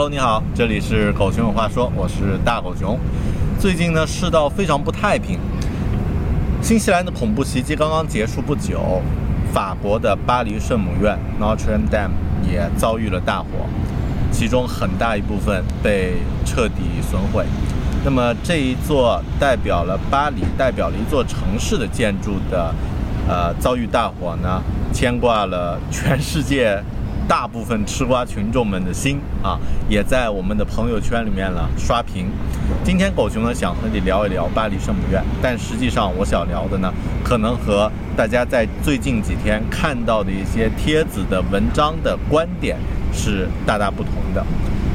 Hello，你好，这里是狗熊有话说，我是大狗熊。最近呢，世道非常不太平。新西兰的恐怖袭击刚刚结束不久，法国的巴黎圣母院 Notre Dame 也遭遇了大火，其中很大一部分被彻底损毁。那么这一座代表了巴黎、代表了一座城市的建筑的，呃，遭遇大火呢，牵挂了全世界。大部分吃瓜群众们的心啊，也在我们的朋友圈里面了刷屏。今天狗熊呢想和你聊一聊巴黎圣母院，但实际上我想聊的呢，可能和大家在最近几天看到的一些帖子的文章的观点是大大不同的。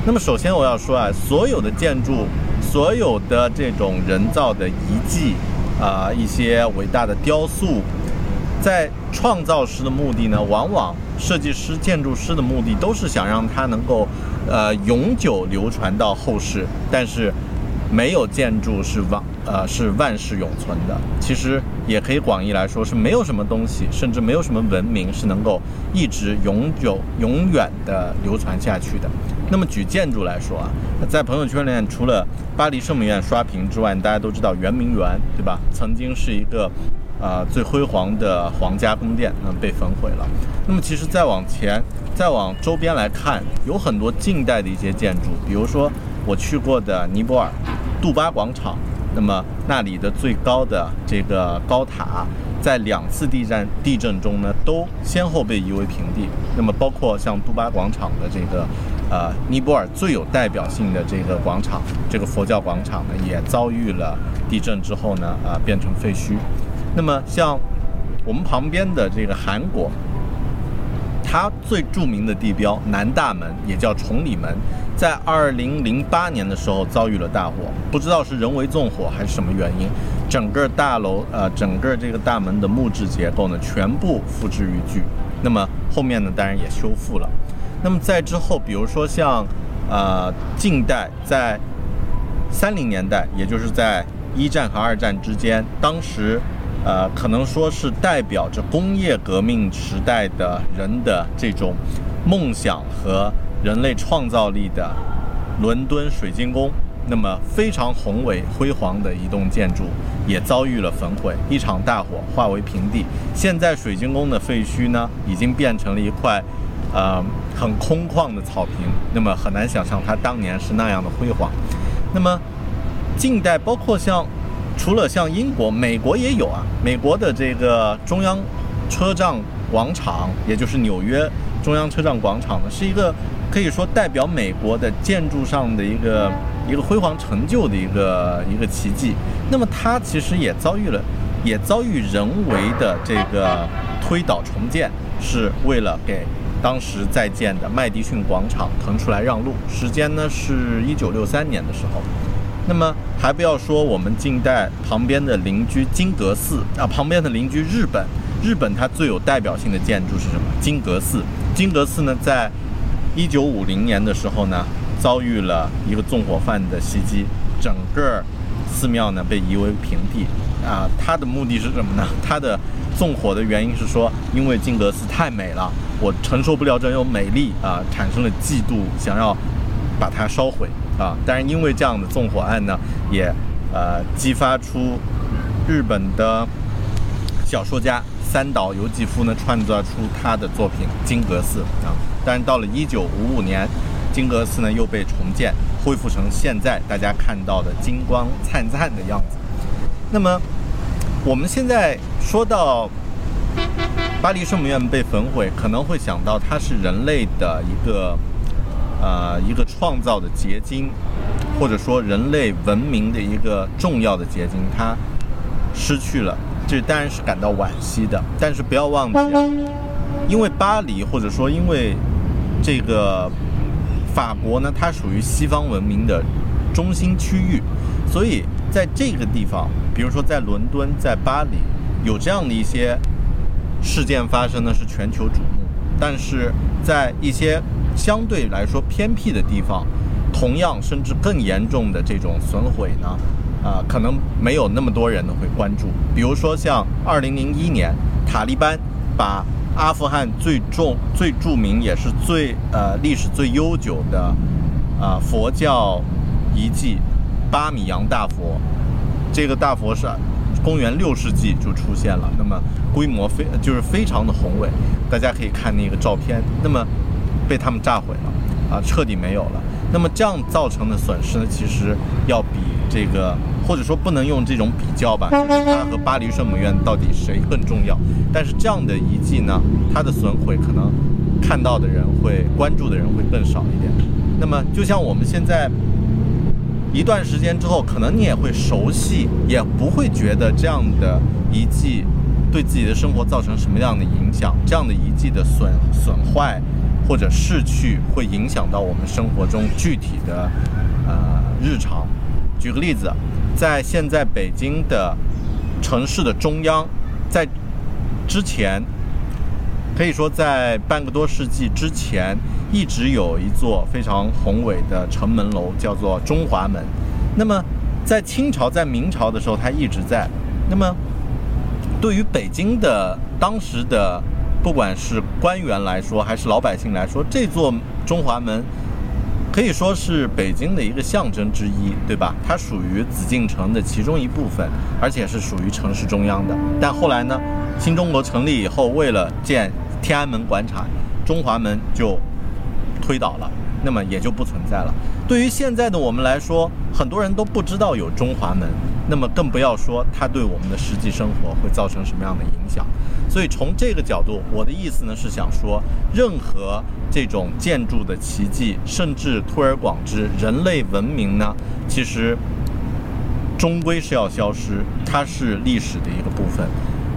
那么首先我要说啊，所有的建筑，所有的这种人造的遗迹啊，一些伟大的雕塑。在创造时的目的呢，往往设计师、建筑师的目的都是想让它能够，呃，永久流传到后世。但是，没有建筑是万呃是万世永存的。其实也可以广义来说，是没有什么东西，甚至没有什么文明是能够一直永久、永远的流传下去的。那么举建筑来说啊，在朋友圈里面，除了巴黎圣母院刷屏之外，大家都知道圆明园，对吧？曾经是一个。啊，最辉煌的皇家宫殿，嗯，被焚毁了。那么，其实再往前，再往周边来看，有很多近代的一些建筑，比如说我去过的尼泊尔杜巴广场，那么那里的最高的这个高塔，在两次地震地震中呢，都先后被夷为平地。那么，包括像杜巴广场的这个，呃，尼泊尔最有代表性的这个广场，这个佛教广场呢，也遭遇了地震之后呢，啊，变成废墟。那么，像我们旁边的这个韩国，它最著名的地标南大门，也叫崇礼门，在二零零八年的时候遭遇了大火，不知道是人为纵火还是什么原因，整个大楼呃，整个这个大门的木质结构呢，全部付之于炬。那么后面呢，当然也修复了。那么在之后，比如说像呃近代，在三零年代，也就是在一战和二战之间，当时。呃，可能说是代表着工业革命时代的人的这种梦想和人类创造力的伦敦水晶宫，那么非常宏伟辉煌的一栋建筑也遭遇了焚毁，一场大火化为平地。现在水晶宫的废墟呢，已经变成了一块呃很空旷的草坪，那么很难想象它当年是那样的辉煌。那么近代包括像。除了像英国、美国也有啊，美国的这个中央车站广场，也就是纽约中央车站广场呢，是一个可以说代表美国的建筑上的一个一个辉煌成就的一个一个奇迹。那么它其实也遭遇了，也遭遇人为的这个推倒重建，是为了给当时在建的麦迪逊广场腾出来让路。时间呢是一九六三年的时候。那么还不要说我们近代旁边的邻居金阁寺啊，旁边的邻居日本，日本它最有代表性的建筑是什么？金阁寺。金阁寺呢，在一九五零年的时候呢，遭遇了一个纵火犯的袭击，整个寺庙呢被夷为平地。啊，它的目的是什么呢？它的纵火的原因是说，因为金阁寺太美了，我承受不了这种美丽啊，产生了嫉妒，想要把它烧毁。啊，但是因为这样的纵火案呢，也呃激发出日本的小说家三岛由纪夫呢创作出他的作品《金阁寺》啊。但是到了一九五五年，金阁寺呢又被重建，恢复成现在大家看到的金光灿灿的样子。那么我们现在说到巴黎圣母院被焚毁，可能会想到它是人类的一个。呃，一个创造的结晶，或者说人类文明的一个重要的结晶，它失去了，这当然是感到惋惜的。但是不要忘记，因为巴黎或者说因为这个法国呢，它属于西方文明的中心区域，所以在这个地方，比如说在伦敦、在巴黎，有这样的一些事件发生呢，是全球瞩目。但是在一些相对来说偏僻的地方，同样甚至更严重的这种损毁呢，啊，可能没有那么多人呢会关注。比如说像2001年，塔利班把阿富汗最重、最著名也是最呃历史最悠久的啊佛教遗迹巴米扬大佛，这个大佛是公元六世纪就出现了，那么规模非就是非常的宏伟，大家可以看那个照片，那么被他们炸毁了，啊，彻底没有了。那么这样造成的损失呢，其实要比这个，或者说不能用这种比较吧，就是它和巴黎圣母院到底谁更重要？但是这样的遗迹呢，它的损毁可能看到的人会关注的人会更少一点。那么就像我们现在。一段时间之后，可能你也会熟悉，也不会觉得这样的遗迹对自己的生活造成什么样的影响。这样的遗迹的损损坏或者逝去，会影响到我们生活中具体的呃日常。举个例子，在现在北京的城市的中央，在之前可以说在半个多世纪之前。一直有一座非常宏伟的城门楼，叫做中华门。那么，在清朝、在明朝的时候，它一直在。那么，对于北京的当时的不管是官员来说，还是老百姓来说，这座中华门可以说是北京的一个象征之一，对吧？它属于紫禁城的其中一部分，而且是属于城市中央的。但后来呢，新中国成立以后，为了建天安门广场，中华门就。推倒了，那么也就不存在了。对于现在的我们来说，很多人都不知道有中华门，那么更不要说它对我们的实际生活会造成什么样的影响。所以从这个角度，我的意思呢是想说，任何这种建筑的奇迹，甚至推而广之，人类文明呢，其实终归是要消失，它是历史的一个部分。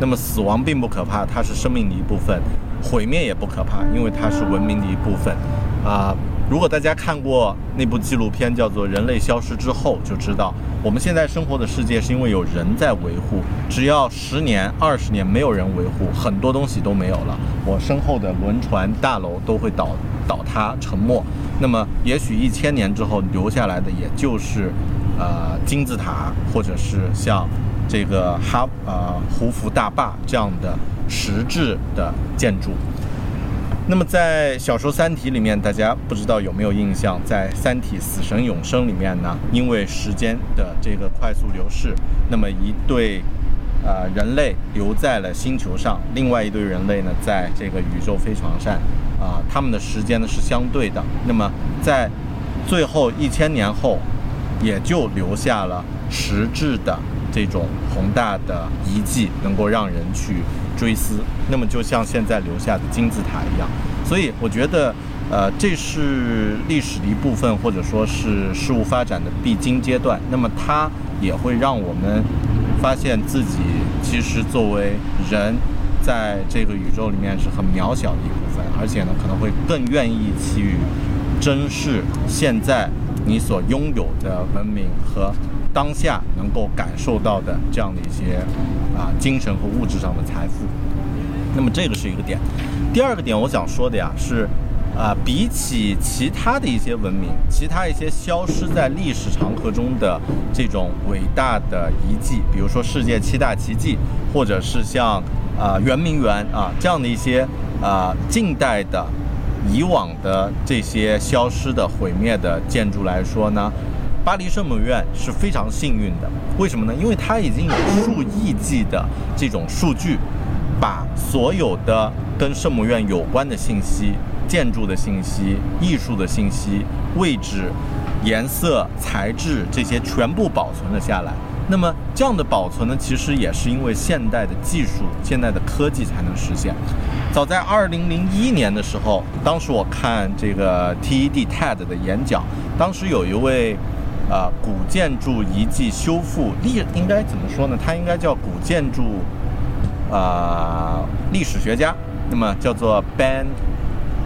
那么死亡并不可怕，它是生命的一部分；毁灭也不可怕，因为它是文明的一部分。啊，如果大家看过那部纪录片叫做《人类消失之后》，就知道我们现在生活的世界是因为有人在维护。只要十年、二十年没有人维护，很多东西都没有了。我身后的轮船、大楼都会倒倒塌、沉没。那么，也许一千年之后留下来的，也就是呃金字塔，或者是像这个哈呃胡佛大坝这样的实质的建筑。那么在小说《三体》里面，大家不知道有没有印象？在《三体：死神永生》里面呢，因为时间的这个快速流逝，那么一对呃人类留在了星球上，另外一对人类呢，在这个宇宙飞船上，啊，他们的时间呢是相对的。那么在最后一千年后，也就留下了实质的这种宏大的遗迹，能够让人去。追思，那么就像现在留下的金字塔一样，所以我觉得，呃，这是历史的一部分，或者说是事物发展的必经阶段。那么它也会让我们发现自己其实作为人，在这个宇宙里面是很渺小的一部分，而且呢，可能会更愿意去珍视现在你所拥有的文明和。当下能够感受到的这样的一些啊精神和物质上的财富，那么这个是一个点。第二个点，我想说的呀是，啊，比起其他的一些文明，其他一些消失在历史长河中的这种伟大的遗迹，比如说世界七大奇迹，或者是像啊圆明园啊这样的一些啊近代的以往的这些消失的毁灭的建筑来说呢？巴黎圣母院是非常幸运的，为什么呢？因为它已经有数亿计的这种数据，把所有的跟圣母院有关的信息、建筑的信息、艺术的信息、位置、颜色、材质这些全部保存了下来。那么这样的保存呢，其实也是因为现代的技术、现代的科技才能实现。早在二零零一年的时候，当时我看这个 TED TED 的演讲，当时有一位。啊，古建筑遗迹修复历应该怎么说呢？他应该叫古建筑啊历史学家，那么叫做 Ben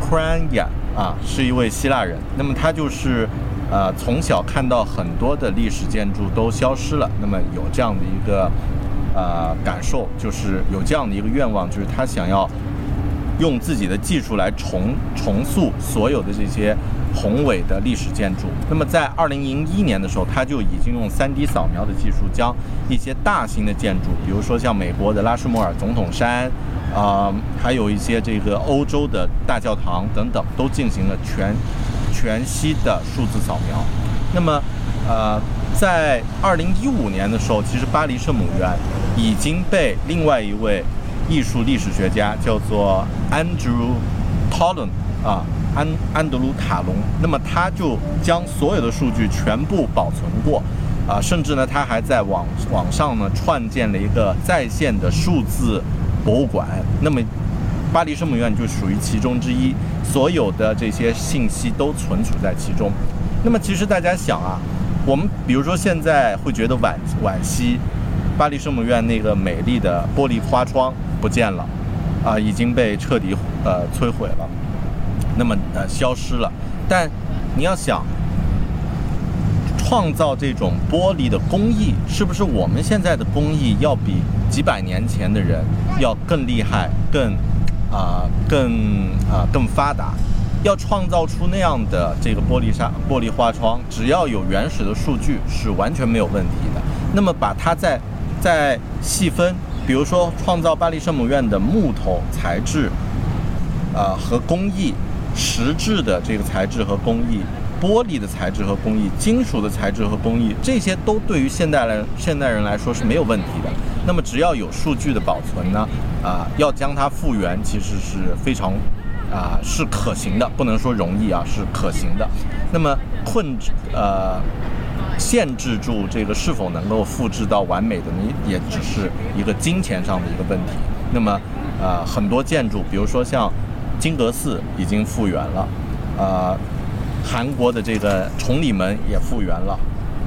Kranya 啊，是一位希腊人。那么他就是呃从小看到很多的历史建筑都消失了，那么有这样的一个呃感受，就是有这样的一个愿望，就是他想要用自己的技术来重重塑所有的这些。宏伟的历史建筑。那么，在二零零一年的时候，他就已经用 3D 扫描的技术，将一些大型的建筑，比如说像美国的拉什莫尔总统山，啊，还有一些这个欧洲的大教堂等等，都进行了全全息的数字扫描。那么，呃，在二零一五年的时候，其实巴黎圣母院已经被另外一位艺术历史学家叫做 Andrew Tollon 啊，安安德鲁卡隆，那么他就将所有的数据全部保存过，啊，甚至呢，他还在网网上呢创建了一个在线的数字博物馆。那么，巴黎圣母院就属于其中之一，所有的这些信息都存储在其中。那么其实大家想啊，我们比如说现在会觉得惋惋惜，巴黎圣母院那个美丽的玻璃花窗不见了，啊，已经被彻底呃摧毁了，那么呃消失了。但你要想，创造这种玻璃的工艺，是不是我们现在的工艺要比几百年前的人要更厉害、更啊更啊更发达？要创造出那样的这个玻璃纱、玻璃花窗，只要有原始的数据是完全没有问题的。那么把它再再细分，比如说创造巴黎圣母院的木头材质，呃和工艺，石质的这个材质和工艺，玻璃的材质和工艺，金属的材质和工艺，这些都对于现代人现代人来说是没有问题的。那么只要有数据的保存呢，啊，要将它复原，其实是非常。啊，是可行的，不能说容易啊，是可行的。那么困呃，限制住这个是否能够复制到完美的你，也只是一个金钱上的一个问题。那么呃，很多建筑，比如说像金阁寺已经复原了，呃，韩国的这个崇礼门也复原了。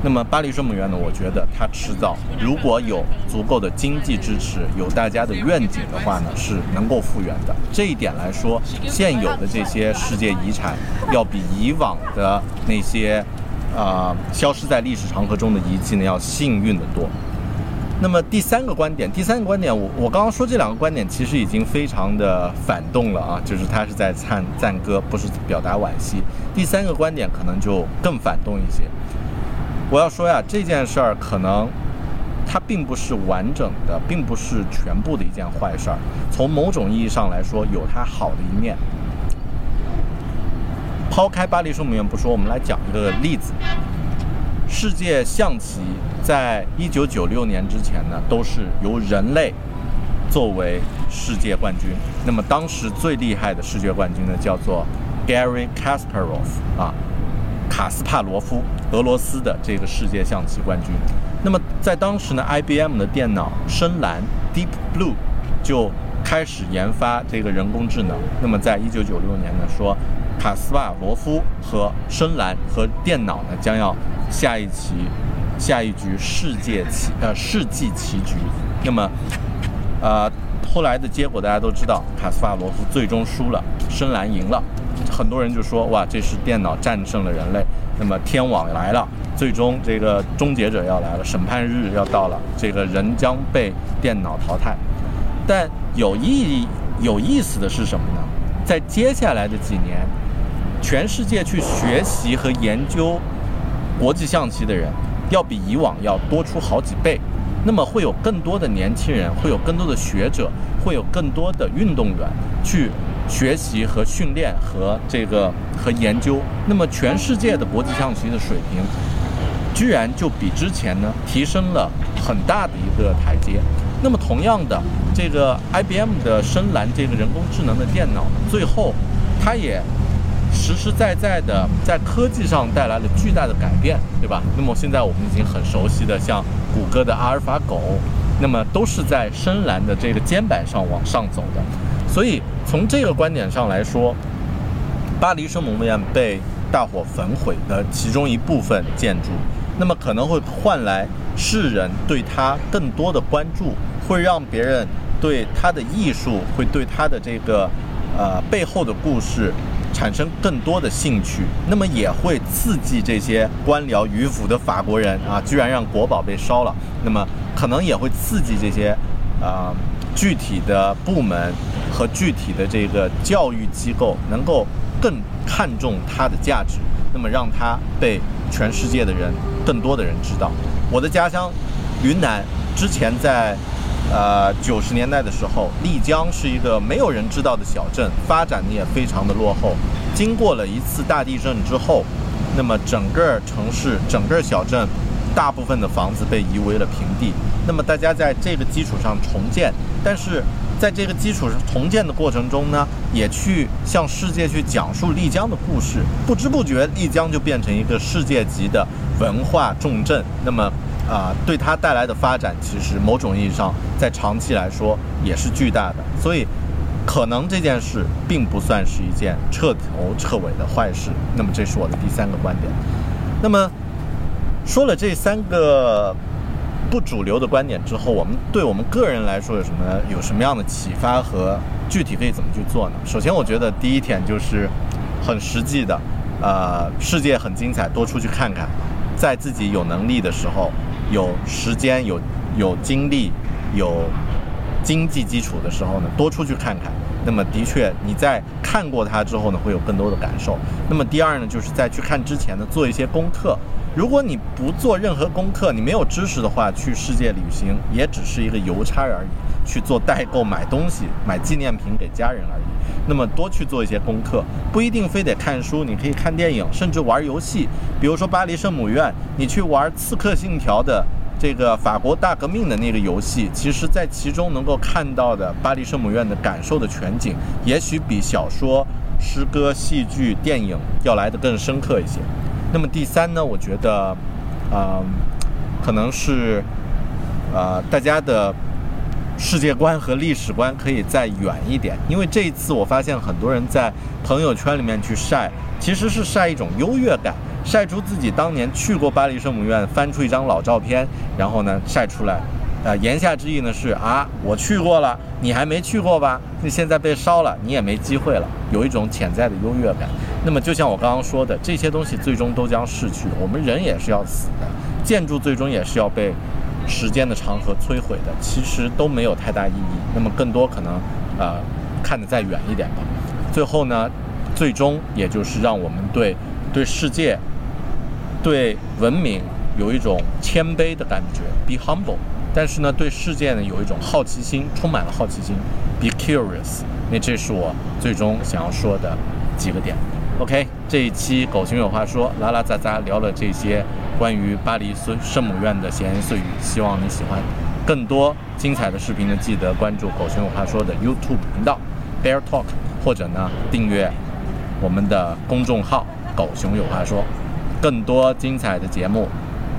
那么巴黎圣母院呢？我觉得它迟早如果有足够的经济支持，有大家的愿景的话呢，是能够复原的。这一点来说，现有的这些世界遗产要比以往的那些啊消失在历史长河中的遗迹呢要幸运的多。那么第三个观点，第三个观点，我我刚刚说这两个观点其实已经非常的反动了啊，就是他是在赞赞歌，不是表达惋惜。第三个观点可能就更反动一些。我要说呀，这件事儿可能它并不是完整的，并不是全部的一件坏事儿。从某种意义上来说，有它好的一面。抛开巴黎圣母院不说，我们来讲一个例子：世界象棋在一九九六年之前呢，都是由人类作为世界冠军。那么当时最厉害的世界冠军呢，叫做 Gary Kasparov 啊。卡斯帕罗夫，俄罗斯的这个世界象棋冠军。那么在当时呢，IBM 的电脑深蓝 Deep Blue 就开始研发这个人工智能。那么在一九九六年呢，说卡斯帕罗夫和深蓝和电脑呢将要下一棋，下一局世界棋呃世纪棋局。那么，呃，后来的结果大家都知道，卡斯帕罗夫最终输了，深蓝赢了。很多人就说哇，这是电脑战胜了人类，那么天网来了，最终这个终结者要来了，审判日要到了，这个人将被电脑淘汰。但有意义、有意思的是什么呢？在接下来的几年，全世界去学习和研究国际象棋的人，要比以往要多出好几倍。那么会有更多的年轻人，会有更多的学者，会有更多的运动员去。学习和训练和这个和研究，那么全世界的国际象棋的水平，居然就比之前呢提升了很大的一个台阶。那么同样的，这个 IBM 的深蓝这个人工智能的电脑，最后它也实实在在的在科技上带来了巨大的改变，对吧？那么现在我们已经很熟悉的像谷歌的阿尔法狗，那么都是在深蓝的这个肩膀上往上走的。所以从这个观点上来说，巴黎圣母院被大火焚毁的其中一部分建筑，那么可能会换来世人对它更多的关注，会让别人对它的艺术，会对它的这个呃背后的故事产生更多的兴趣，那么也会刺激这些官僚迂腐的法国人啊，居然让国宝被烧了，那么可能也会刺激这些啊。具体的部门和具体的这个教育机构能够更看重它的价值，那么让它被全世界的人更多的人知道。我的家乡云南之前在呃九十年代的时候，丽江是一个没有人知道的小镇，发展的也非常的落后。经过了一次大地震之后，那么整个城市、整个小镇，大部分的房子被夷为了平地。那么大家在这个基础上重建，但是在这个基础上重建的过程中呢，也去向世界去讲述丽江的故事。不知不觉，丽江就变成一个世界级的文化重镇。那么，啊，对它带来的发展，其实某种意义上，在长期来说也是巨大的。所以，可能这件事并不算是一件彻头彻尾的坏事。那么，这是我的第三个观点。那么，说了这三个。不主流的观点之后，我们对我们个人来说有什么有什么样的启发和具体可以怎么去做呢？首先，我觉得第一点就是很实际的，呃，世界很精彩，多出去看看，在自己有能力的时候、有时间、有有精力、有经济基础的时候呢，多出去看看。那么，的确你在看过它之后呢，会有更多的感受。那么，第二呢，就是在去看之前呢，做一些功课。如果你不做任何功课，你没有知识的话，去世界旅行也只是一个邮差而已，去做代购买东西、买纪念品给家人而已。那么多去做一些功课，不一定非得看书，你可以看电影，甚至玩游戏。比如说巴黎圣母院，你去玩《刺客信条》的这个法国大革命的那个游戏，其实在其中能够看到的巴黎圣母院的感受的全景，也许比小说、诗歌、戏剧、电影要来的更深刻一些。那么第三呢，我觉得，啊，可能是，呃，大家的世界观和历史观可以再远一点，因为这一次我发现很多人在朋友圈里面去晒，其实是晒一种优越感，晒出自己当年去过巴黎圣母院，翻出一张老照片，然后呢晒出来。啊，言下之意呢是啊，我去过了，你还没去过吧？你现在被烧了，你也没机会了，有一种潜在的优越感。那么就像我刚刚说的，这些东西最终都将逝去，我们人也是要死的，建筑最终也是要被时间的长河摧毁的，其实都没有太大意义。那么更多可能，呃，看得再远一点吧。最后呢，最终也就是让我们对对世界、对文明有一种谦卑的感觉，be humble。但是呢，对世界呢有一种好奇心，充满了好奇心，be curious。那这是我最终想要说的几个点。OK，这一期狗熊有话说，拉拉杂杂聊了这些关于巴黎圣圣母院的闲言碎语，希望你喜欢。更多精彩的视频呢，记得关注狗熊有话说的 YouTube 频道 Bear Talk，或者呢订阅我们的公众号狗熊有话说。更多精彩的节目，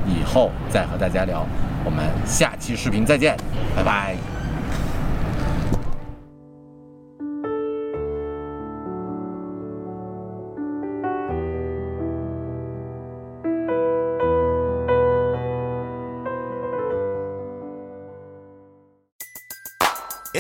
以后再和大家聊。我们下期视频再见，拜拜。